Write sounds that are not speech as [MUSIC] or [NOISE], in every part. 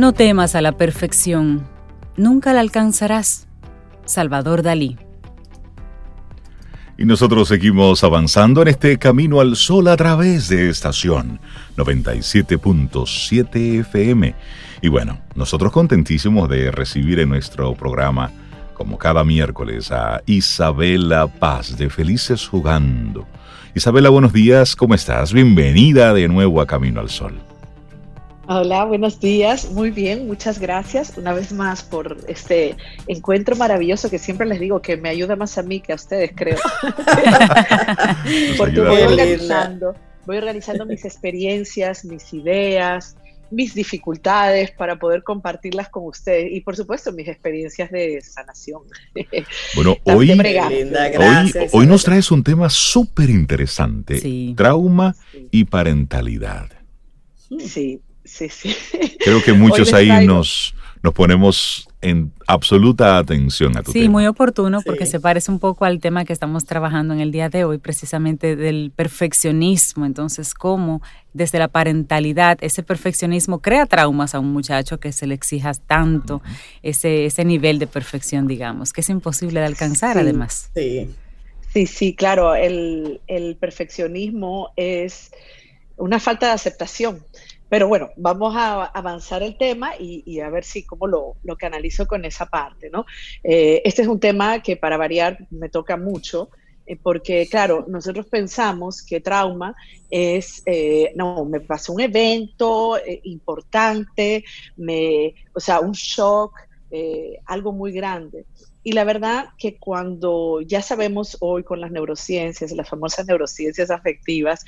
No temas a la perfección, nunca la alcanzarás. Salvador Dalí. Y nosotros seguimos avanzando en este camino al sol a través de estación 97.7 FM. Y bueno, nosotros contentísimos de recibir en nuestro programa, como cada miércoles, a Isabela Paz de Felices Jugando. Isabela, buenos días, ¿cómo estás? Bienvenida de nuevo a Camino al Sol. Hola, buenos días. Muy bien, muchas gracias una vez más por este encuentro maravilloso que siempre les digo que me ayuda más a mí que a ustedes, creo. [LAUGHS] Porque voy organizando, voy organizando mis experiencias, mis ideas, mis dificultades para poder compartirlas con ustedes y por supuesto mis experiencias de sanación. [LAUGHS] Bueno, hoy, hoy, nos traes un tema súper interesante, trauma y parentalidad. Sí, Sí, sí. Creo que muchos ahí nos, nos ponemos en absoluta atención a tu sí, muy oportuno porque se parece un poco al tema que estamos trabajando en el día de hoy, precisamente del perfeccionismo. Entonces, cómo desde la parentalidad ese perfeccionismo crea traumas a un muchacho que se le exija tanto ese, ese nivel de perfección, digamos, que es imposible de alcanzar además. Sí. sí, sí, claro, el, el perfeccionismo es una falta de aceptación pero bueno, vamos a avanzar el tema y, a ver si cómo lo, lo, canalizo con esa parte, ¿no? Eh, este es un tema que para variar me toca mucho, eh, porque claro, nosotros pensamos que trauma es, eh, no, me pasó un evento importante, me, o sea, un shock, algo muy grande. Y la verdad que cuando ya sabemos hoy con las neurociencias, las famosas neurociencias afectivas,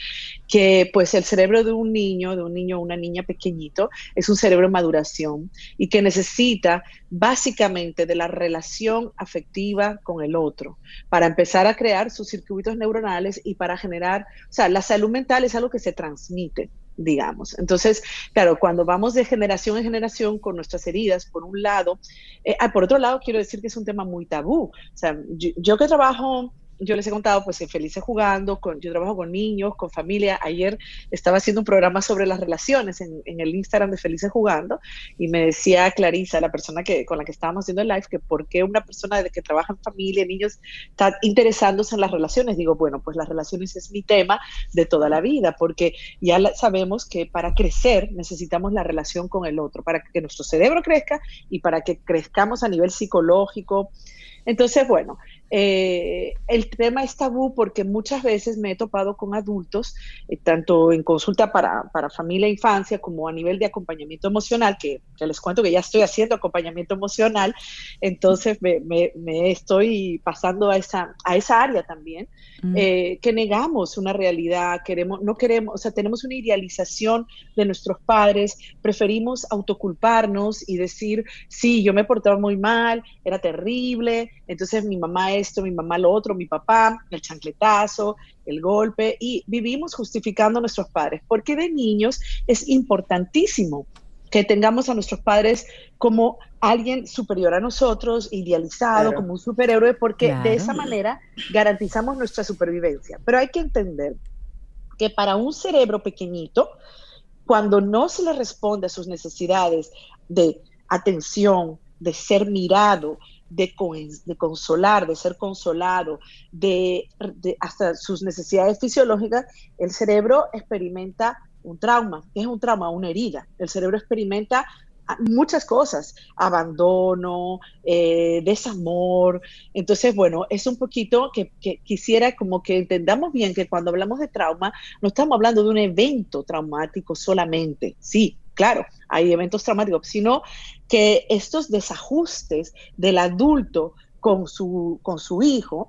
que pues el cerebro de un niño, de un niño o una niña pequeñito, es un cerebro en maduración y que necesita básicamente de la relación afectiva con el otro para empezar a crear sus circuitos neuronales y para generar, o sea, la salud mental es algo que se transmite digamos. Entonces, claro, cuando vamos de generación en generación con nuestras heridas, por un lado, eh, ah, por otro lado, quiero decir que es un tema muy tabú. O sea, yo que trabajo yo les he contado, pues en Felices Jugando, con, yo trabajo con niños, con familia. Ayer estaba haciendo un programa sobre las relaciones en, el Instagram de Felices Jugando y me decía Clarisa, la persona que, con la que estábamos haciendo el live, que por qué una persona que trabaja en familia, niños, está interesándose en las relaciones. Digo, bueno, pues las relaciones es mi tema de toda la vida, porque ya sabemos que para crecer necesitamos la relación con el otro, para que nuestro cerebro crezca y para que crezcamos a nivel psicológico. Entonces, bueno, eh, el tema es tabú porque muchas veces me he topado con adultos, eh, tanto en consulta para, familia e infancia como a nivel de acompañamiento emocional, que, les cuento que ya estoy haciendo acompañamiento emocional, entonces me, estoy pasando a esa, a esa área también, mm. eh, que negamos una realidad, queremos, no queremos, o sea, tenemos una idealización de nuestros padres, preferimos autoculparnos y decir, sí, yo me portaba muy mal, era terrible, entonces mi mamá esto, mi mamá lo otro, mi papá, el chancletazo, el golpe, y vivimos justificando a nuestros padres, porque de niños es importantísimo que tengamos a nuestros padres como alguien superior a nosotros, idealizado, como un superhéroe, porque de esa manera garantizamos nuestra supervivencia. Pero hay que entender que para un cerebro pequeñito, cuando no se le responde a sus necesidades de atención, de ser mirado, de, consolar, de ser consolado, de, hasta sus necesidades fisiológicas, el cerebro experimenta un trauma. ¿Qué es un trauma? Una herida. El cerebro experimenta muchas cosas, abandono, eh, desamor. Entonces, bueno, es un poquito que, que, quisiera como que entendamos bien que cuando hablamos de trauma, no estamos hablando de un evento traumático solamente. Sí, claro, hay eventos traumáticos, sino que estos desajustes del adulto con su, con su hijo,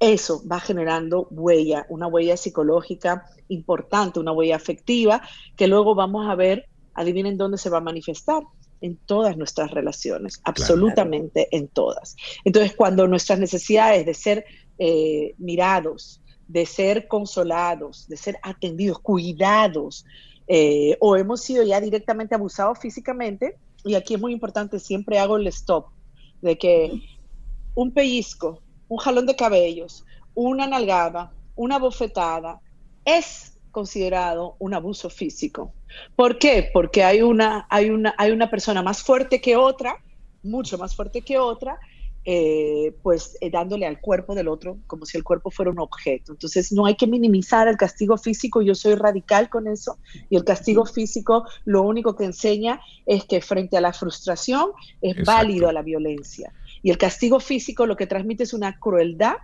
eso va generando huella, una huella psicológica importante, una huella afectiva, que luego vamos a ver, adivinen dónde se va a manifestar, en todas nuestras relaciones, absolutamente en todas. Entonces, cuando nuestras necesidades de ser eh, mirados, de ser consolados, de ser atendidos, cuidados, eh, o hemos sido ya directamente abusados físicamente, y aquí es muy importante, siempre hago el stop, de que un pellizco, un jalón de cabellos, una nalgada, una bofetada, es considerado un abuso físico. ¿Por qué? Porque hay una, hay una, hay una persona más fuerte que otra, mucho más fuerte que otra, eh, pues eh, dándole al cuerpo del otro como si el cuerpo fuera un objeto. Entonces no hay que minimizar el castigo físico, yo soy radical con eso, y el castigo físico lo único que enseña es que frente a la frustración es válido a la violencia. Y el castigo físico lo que transmite es una crueldad,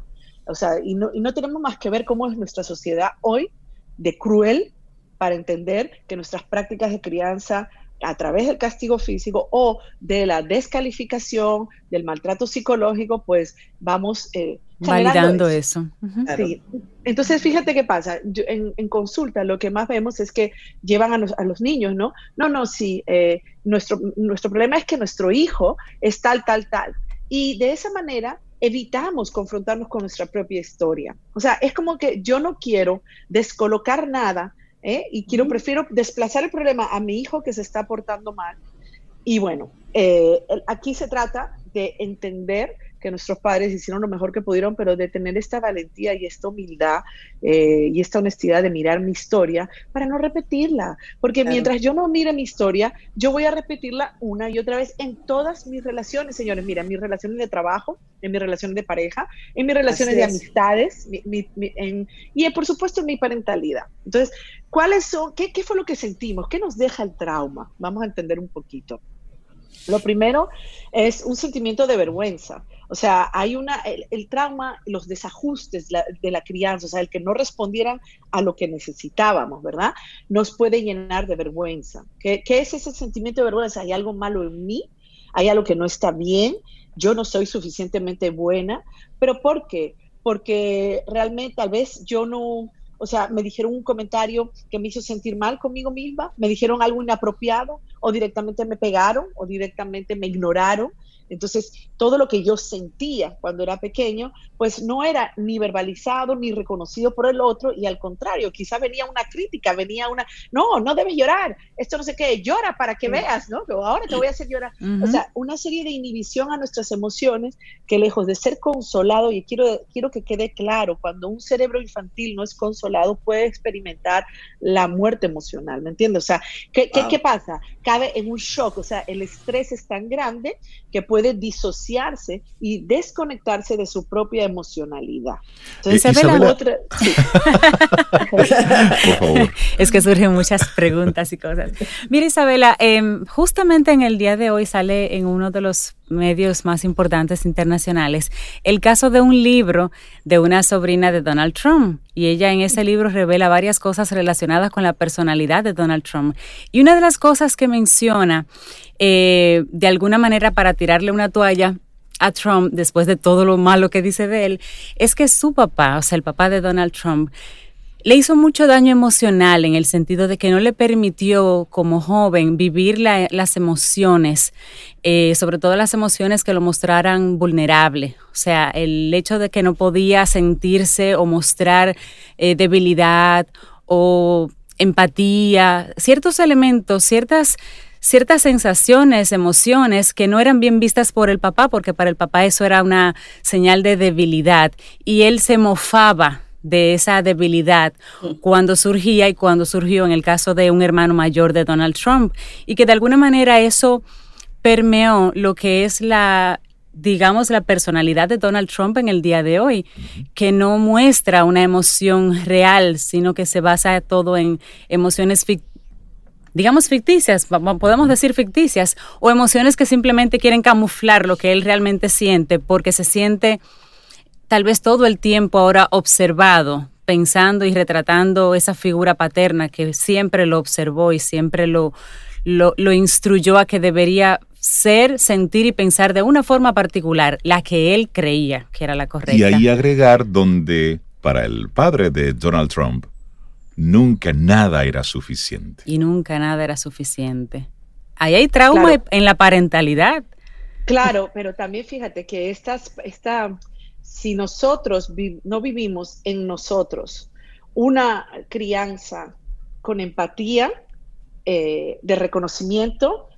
o sea, y no, y no tenemos más que ver cómo es nuestra sociedad hoy de cruel para entender que nuestras prácticas de crianza a través del castigo físico o de la descalificación, del maltrato psicológico, pues vamos eh, validando eso. Entonces, fíjate qué pasa. en, consulta lo que más vemos es que llevan a los, niños, ¿no? No, no, sí, eh, nuestro, nuestro problema es que nuestro hijo es tal, tal, tal. Y de esa manera evitamos confrontarnos con nuestra propia historia. O sea, es como que yo no quiero descolocar nada ¿eh? y quiero, prefiero desplazar el problema a mi hijo que se está portando mal. Y bueno, eh, aquí se trata de entender que nuestros padres hicieron lo mejor que pudieron, pero de tener esta valentía y esta humildad eh, y esta honestidad de mirar mi historia para no repetirla. Porque mientras yo no mire mi historia, yo voy a repetirla una y otra vez en todas mis relaciones, señores. Mira, en mis relaciones de trabajo, en mis relaciones de pareja, en mis relaciones de amistades y por supuesto en mi parentalidad. Entonces, ¿cuáles son, qué, qué fue lo que sentimos? ¿Qué nos deja el trauma? Vamos a entender un poquito. Lo primero es un sentimiento de vergüenza. O sea, hay una, el, trauma, los desajustes de la crianza, o sea, el que no respondieran a lo que necesitábamos, ¿verdad? Nos puede llenar de vergüenza. ¿Qué, ¿Qué, es ese sentimiento de vergüenza? ¿Hay algo malo en mí? ¿Hay algo que no está bien? Yo no soy suficientemente buena. ¿Pero por qué? Porque realmente tal vez yo no, o sea, me dijeron un comentario que me hizo sentir mal conmigo misma, me dijeron algo inapropiado, o directamente me pegaron, o directamente me ignoraron. Entonces, todo lo que yo sentía cuando era pequeño, pues no era ni verbalizado ni reconocido por el otro y al contrario, quizá venía una crítica, venía una, no, no debes llorar, esto no sé qué, llora para que veas, ¿no? Ahora te voy a hacer llorar. O sea, una serie de inhibición a nuestras emociones que lejos de ser consolado, y quiero, quiero que quede claro, cuando un cerebro infantil no es consolado, puede experimentar la muerte emocional, ¿me entiendes? O sea, ¿qué, ¿qué, ¿qué pasa? Cabe en un shock, o sea, el estrés es tan grande que puede disociarse y desconectarse de su propia emocionalidad. Entonces, eh, Isabela, otra... [LAUGHS] Por favor. Es que surgen muchas preguntas y cosas. Mira, Isabela, em, justamente en el día de hoy sale en uno de los medios más importantes internacionales el caso de un libro de una sobrina de Donald Trump. Y ella en ese libro revela varias cosas relacionadas con la personalidad de Donald Trump. Y una de las cosas que menciona, eh, de alguna manera para tirarle una toalla a Trump después de todo lo malo que dice de él, es que su papá, o sea, el papá de Donald Trump, le hizo mucho daño emocional en el sentido de que no le permitió como joven vivir las emociones, eh, sobre todo las emociones que lo mostraran vulnerable. O sea, el hecho de que no podía sentirse o mostrar eh, debilidad o empatía, ciertos elementos, ciertas ciertas sensaciones, emociones que no eran bien vistas por el papá, porque para el papá eso era una señal de debilidad, y él se mofaba de esa debilidad cuando surgía y cuando surgió en el caso de un hermano mayor de Donald Trump. Y que de alguna manera eso permeó lo que es la digamos la personalidad de Donald Trump en el día de hoy, que no muestra una emoción real, sino que se basa todo en emociones digamos ficticias, podemos decir ficticias, o emociones que simplemente quieren camuflar lo que él realmente siente, porque se siente tal vez todo el tiempo ahora observado, pensando y retratando esa figura paterna que siempre lo observó y siempre lo, lo, instruyó a que debería ser, sentir y pensar de una forma particular, la que él creía que era la correcta. Y ahí agregar donde para el padre de Donald Trump, nunca nada era suficiente. Y nunca nada era suficiente. Ahí hay trauma en la parentalidad. Claro, pero también fíjate que estas, esta, si nosotros no vivimos en nosotros una crianza con empatía, eh, de reconocimiento,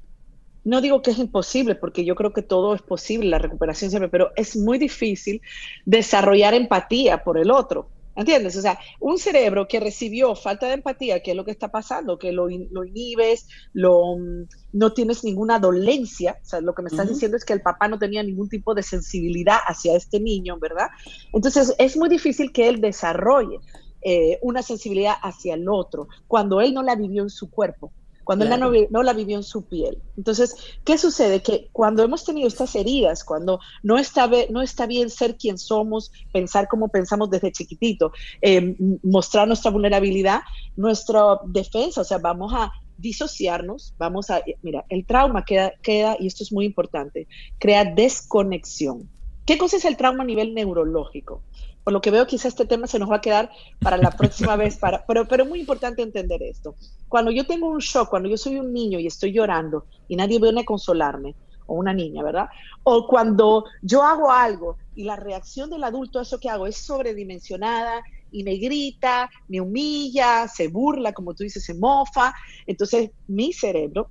no digo que es imposible, porque yo creo que todo es posible, la recuperación siempre, pero es muy difícil desarrollar empatía por el otro. ¿Entiendes? O sea, un cerebro que recibió falta de empatía, que es lo que está pasando, que lo, lo inhibes, lo, mm, no tienes ninguna dolencia, o sea, lo que me estás diciendo es que el papá no tenía ningún tipo de sensibilidad hacia este niño, ¿verdad? Entonces, es muy difícil que él desarrolle eh, una sensibilidad hacia el otro cuando él no la vivió en su cuerpo cuando él no, la vivió en su piel. Entonces, ¿qué sucede? Que cuando hemos tenido estas heridas, cuando no está, no está bien ser quien somos, pensar como pensamos desde chiquitito, eh, mostrar nuestra vulnerabilidad, nuestra defensa, o sea, vamos a disociarnos, vamos a, mira, el trauma queda, queda, y esto es muy importante, crea desconexión. ¿Qué cosa es el trauma a nivel neurológico? Por lo que veo quizá este tema se nos va a quedar para la próxima vez, pero, pero es muy importante entender esto. Cuando yo tengo un shock, cuando yo soy un niño y estoy llorando y nadie viene a consolarme, o una niña, ¿verdad? O cuando yo hago algo y la reacción del adulto a eso que hago es sobredimensionada y me grita, me humilla, se burla, como tú dices, se mofa, entonces mi cerebro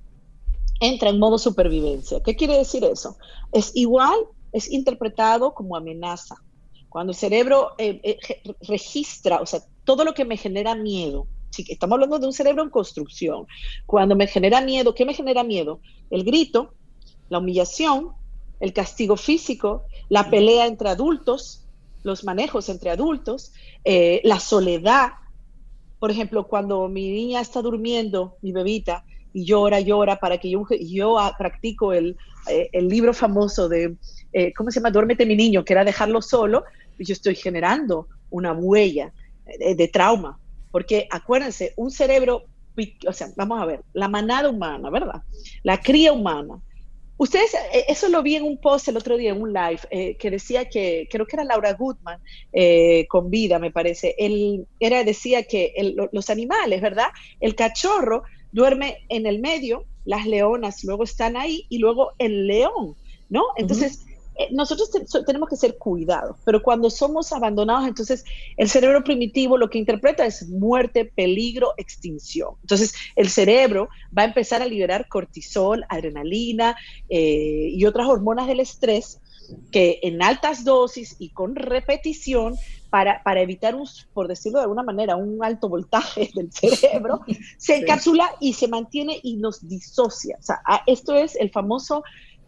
entra en modo supervivencia. ¿Qué quiere decir eso? Es igual, es interpretado como amenaza cuando el cerebro eh, eh, registra, o sea, todo lo que me genera miedo, estamos hablando de un cerebro en construcción, cuando me genera miedo, ¿qué me genera miedo? El grito, la humillación, el castigo físico, la pelea entre adultos, los manejos entre adultos, eh, la soledad. Por ejemplo, cuando mi niña está durmiendo, mi bebita, y llora, llora, para que yo, yo practico el, el libro famoso de, ¿cómo se llama? Duérmete mi niño, que era dejarlo solo, yo estoy generando una huella de, trauma. Porque acuérdense, un cerebro, o sea, vamos a ver, la manada humana, ¿verdad? La cría humana. Ustedes, eh, eso lo vi en un post el otro día, en un live, eh, que decía que, creo que era Laura Goodman, eh, con vida, me parece. Él era, decía que los animales, ¿verdad? El cachorro duerme en el medio, las leonas luego están ahí y luego el león, ¿no? Entonces, eh, nosotros tenemos que ser cuidados, pero cuando somos abandonados, entonces el cerebro primitivo lo que interpreta es muerte, peligro, extinción. Entonces el cerebro va a empezar a liberar cortisol, adrenalina eh, y otras hormonas del estrés que en altas dosis y con repetición para, para, evitar, un, por decirlo de alguna manera, un alto voltaje del cerebro, [LAUGHS] se encapsula y se mantiene y nos disocia. O sea, esto es el famoso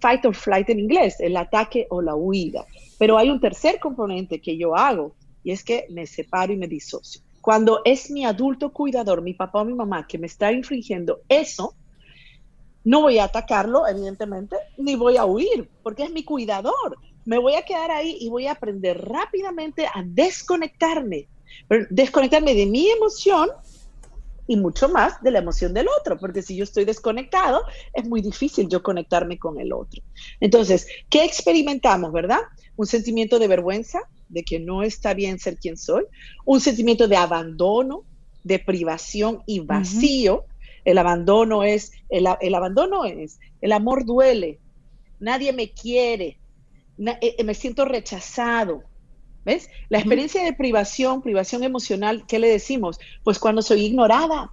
fight or flight en inglés, el ataque o la huida. Pero hay un tercer componente que yo hago y es que me separo y me disocio. Cuando es mi adulto cuidador, mi papá o mi mamá, que me está infringiendo eso, no voy a atacarlo, evidentemente, ni voy a huir, porque es mi cuidador. Me voy a quedar ahí y voy a aprender rápidamente a desconectarme, desconectarme de mi emoción y mucho más de la emoción del otro, porque si yo estoy desconectado, es muy difícil yo conectarme con el otro. Entonces, ¿qué experimentamos, verdad? Un sentimiento de vergüenza, de que no está bien ser quien soy, un sentimiento de abandono, de privación y vacío. El abandono es, el, abandono es, el amor duele, nadie me quiere, eh, me siento rechazado, ¿Ves? La experiencia de privación, privación emocional, ¿qué le decimos? Pues cuando soy ignorada,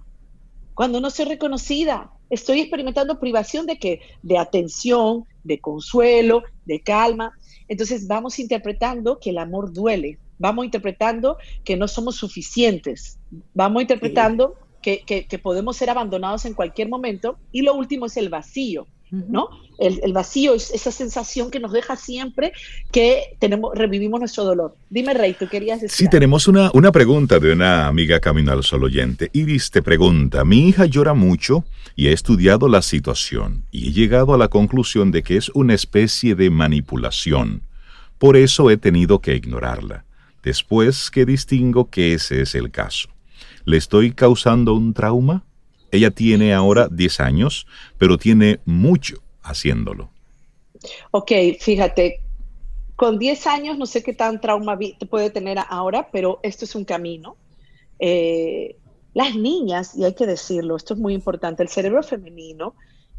cuando no soy reconocida, estoy experimentando privación de qué? De atención, de consuelo, de calma. Entonces vamos interpretando que el amor duele, vamos interpretando que no somos suficientes, vamos interpretando que, que podemos ser abandonados en cualquier momento y lo último es el vacío. ¿No? El, vacío es esa sensación que nos deja siempre que tenemos, revivimos nuestro dolor. Dime, Rey, tú querías decir. Sí, tenemos una, una pregunta de una amiga Camino al Sol oyente. Iris te pregunta: Mi hija llora mucho y he estudiado la situación y he llegado a la conclusión de que es una especie de manipulación. Por eso he tenido que ignorarla. Después que distingo que ese es el caso. ¿Le estoy causando un trauma? Ella tiene ahora 10 años, pero tiene mucho haciéndolo. Ok, fíjate, con 10 años no sé qué tan trauma puede tener ahora, pero esto es un camino. Eh, las niñas, y hay que decirlo, esto es muy importante, el cerebro femenino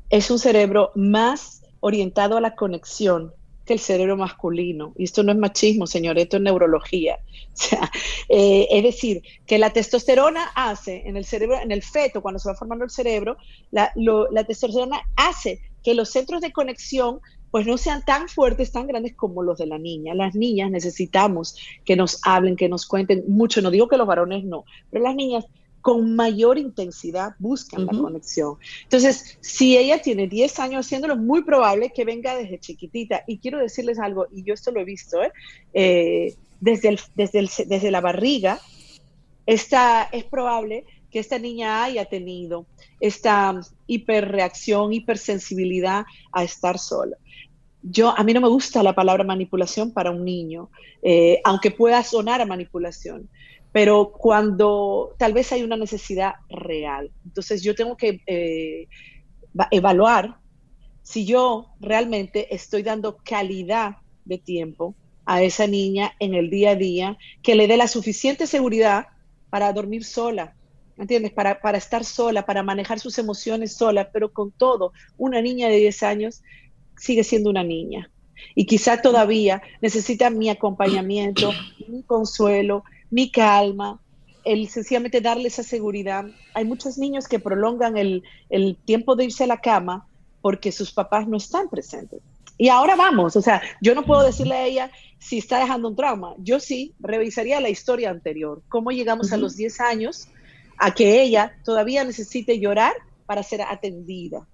es un cerebro más orientado a la conexión que el cerebro masculino. Y esto no es machismo, señor, esto es neurología. [LAUGHS] O sea, eh, es decir, que la testosterona hace en el cerebro, en el feto, cuando se va formando el cerebro, la, la testosterona hace que los centros de conexión pues no sean tan fuertes, tan grandes como los de la niña. Las niñas necesitamos que nos hablen, que nos cuenten mucho. No digo que los varones no, pero las niñas con mayor intensidad buscan la conexión. Entonces, si ella tiene 10 años haciéndolo, muy probable que venga desde chiquitita. Y quiero decirles algo, y yo esto lo he visto, ¿eh? Eh, desde, desde, desde la barriga, esta, es probable que esta niña haya tenido esta hiperreacción, hipersensibilidad a estar sola. Yo, a mí no me gusta la palabra manipulación para un niño, eh, aunque pueda sonar a manipulación, pero cuando tal vez hay una necesidad real. Entonces yo tengo que eh, evaluar si yo realmente estoy dando calidad de tiempo a esa niña en el día a día, que le dé la suficiente seguridad para dormir sola, ¿entiendes? Para, para estar sola, para manejar sus emociones sola, pero con todo, una niña de 10 años sigue siendo una niña. Y quizá todavía necesita mi acompañamiento, mi consuelo, mi calma, el sencillamente darle esa seguridad. Hay muchos niños que prolongan el, tiempo de irse a la cama porque sus papás no están presentes. Y ahora vamos, o sea, yo no puedo decirle a ella si está dejando un trauma. Yo sí revisaría la historia anterior, cómo llegamos a los 10 años a que ella todavía necesite llorar para ser atendida.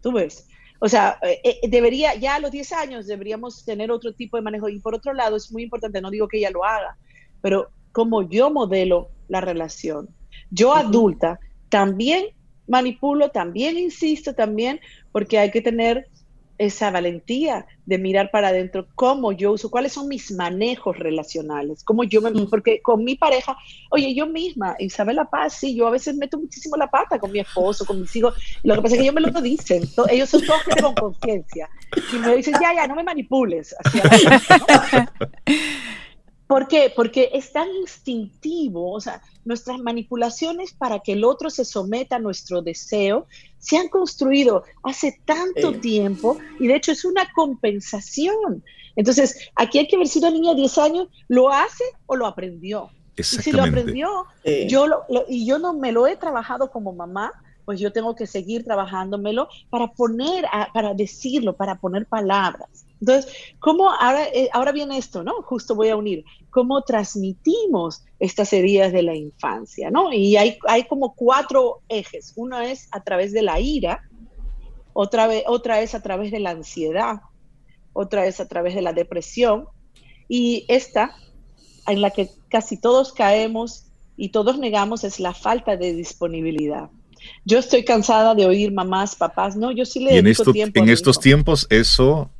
¿Tú ves? O sea, eh, eh, debería, ya a los 10 años deberíamos tener otro tipo de manejo. Y por otro lado, es muy importante, no digo que ella lo haga, pero como yo modelo la relación. Yo adulta también manipulo, también insisto, también, porque hay que tener esa valentía de mirar para adentro cómo yo uso, cuáles son mis manejos relacionales, cómo yo me, porque con mi pareja, oye, yo misma, Isabela Paz, sí, yo a veces meto muchísimo la pata con mi esposo, con mis hijos, lo que pasa es que ellos me lo dicen, ellos son todos que con conciencia, y me dicen, ya, ya, no me manipules. [LAUGHS] ¿Por qué? Porque es tan instintivo, o sea, nuestras manipulaciones para que el otro se someta a nuestro deseo se han construido hace tanto tiempo y de hecho es una compensación. Entonces, aquí hay que ver si una niña de 10 años lo hace o lo aprendió. Y si lo aprendió, yo lo, y yo no me lo he trabajado como mamá, pues yo tengo que seguir trabajándomelo para poner, para decirlo, para poner palabras. Entonces, ¿cómo ahora, eh, ahora viene esto, ¿no? Justo voy a unir, ¿cómo transmitimos estas heridas de la infancia, ¿no? Y hay, hay como cuatro ejes. Una es a través de la ira, otra, vez, otra es a través de la ansiedad, otra es a través de la depresión, y esta, en la que casi todos caemos y todos negamos, es la falta de disponibilidad. Yo estoy cansada de oír mamás, papás, no, yo sí le dedico tiempo. En estos tiempos eso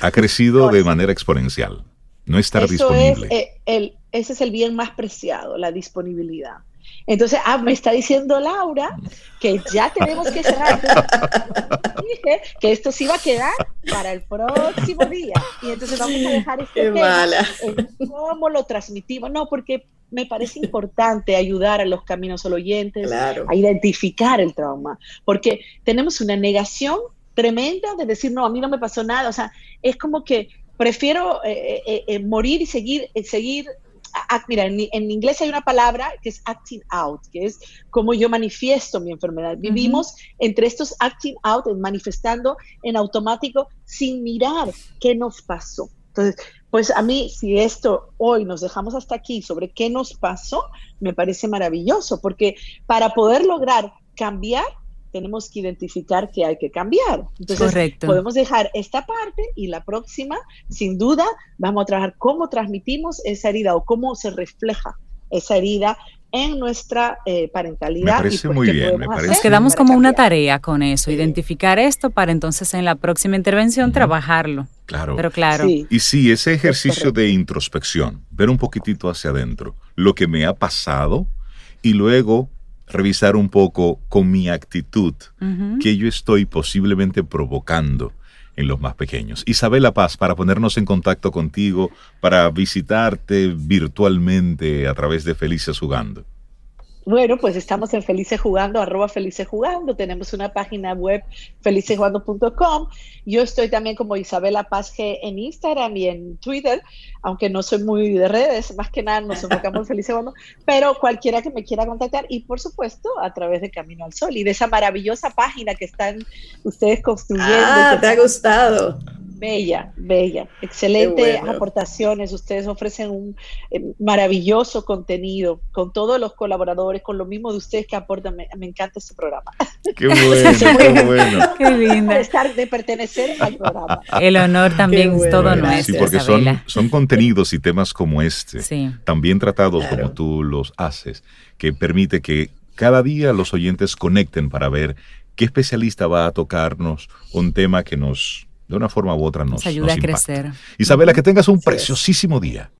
ha crecido de manera exponencial. No estar disponible. Es, eh, el, ese es el bien más preciado, la disponibilidad. Entonces, ah, me está diciendo Laura que ya tenemos que cerrar. [LAUGHS] dije que esto sí va a quedar para el próximo día. Y entonces vamos a dejar este tema en cómo lo transmitimos. No, porque me parece importante ayudar a los caminos oyentes a identificar el trauma, porque tenemos una negación tremenda de decir, no, a mí no me pasó nada. O sea, es como que prefiero eh, eh, eh, morir y seguir, seguir mira, en, inglés hay una palabra que es acting out, que es como yo manifiesto mi enfermedad. Vivimos entre estos acting out, manifestando en automático sin mirar qué nos pasó. Entonces, pues a mí, si esto hoy nos dejamos hasta aquí sobre qué nos pasó, me parece maravilloso, porque para poder lograr cambiar, tenemos que identificar que hay que cambiar. Entonces, podemos dejar esta parte y la próxima, sin duda, vamos a trabajar cómo transmitimos esa herida o cómo se refleja esa herida en nuestra eh, parentalidad. Me parece muy bien. Me Nos quedamos como una tarea con eso, identificar esto para entonces en la próxima intervención trabajarlo. Claro. Pero claro. Y sí, ese ejercicio de introspección, ver un poquitito hacia adentro, lo que me ha pasado y luego revisar un poco con mi actitud que yo estoy posiblemente provocando en los más pequeños. Isabela Paz, para ponernos en contacto contigo, para visitarte virtualmente a través de Felices Jugando. Bueno, pues estamos en Felices Jugando, arroba Felices Jugando. Tenemos una página web, felicesjugando.com. Yo estoy también como Isabela Paz G en Instagram y en Twitter, aunque no soy muy de redes, más que nada nos enfocamos en Felices Jugando, pero cualquiera que me quiera contactar y por supuesto a través de Camino al Sol y de esa maravillosa página que están ustedes construyendo. Ah, te ha gustado. Bella, bella, excelente aportaciones. Ustedes ofrecen un eh, maravilloso contenido con todos los colaboradores, con lo mismo de ustedes que aportan. Me, encanta este programa. [LAUGHS] Qué bueno, [LAUGHS] qué bueno. [LAUGHS] Qué linda. De estar, de pertenecer al programa. El honor también es todo nuestro. Sí, porque son, son contenidos y temas como este, también tratados como tú los haces, que permite que cada día los oyentes conecten para ver qué especialista va a tocarnos un tema que nos de una forma u otra nos, ayuda a crecer. Isabela, que tengas un preciosísimo día.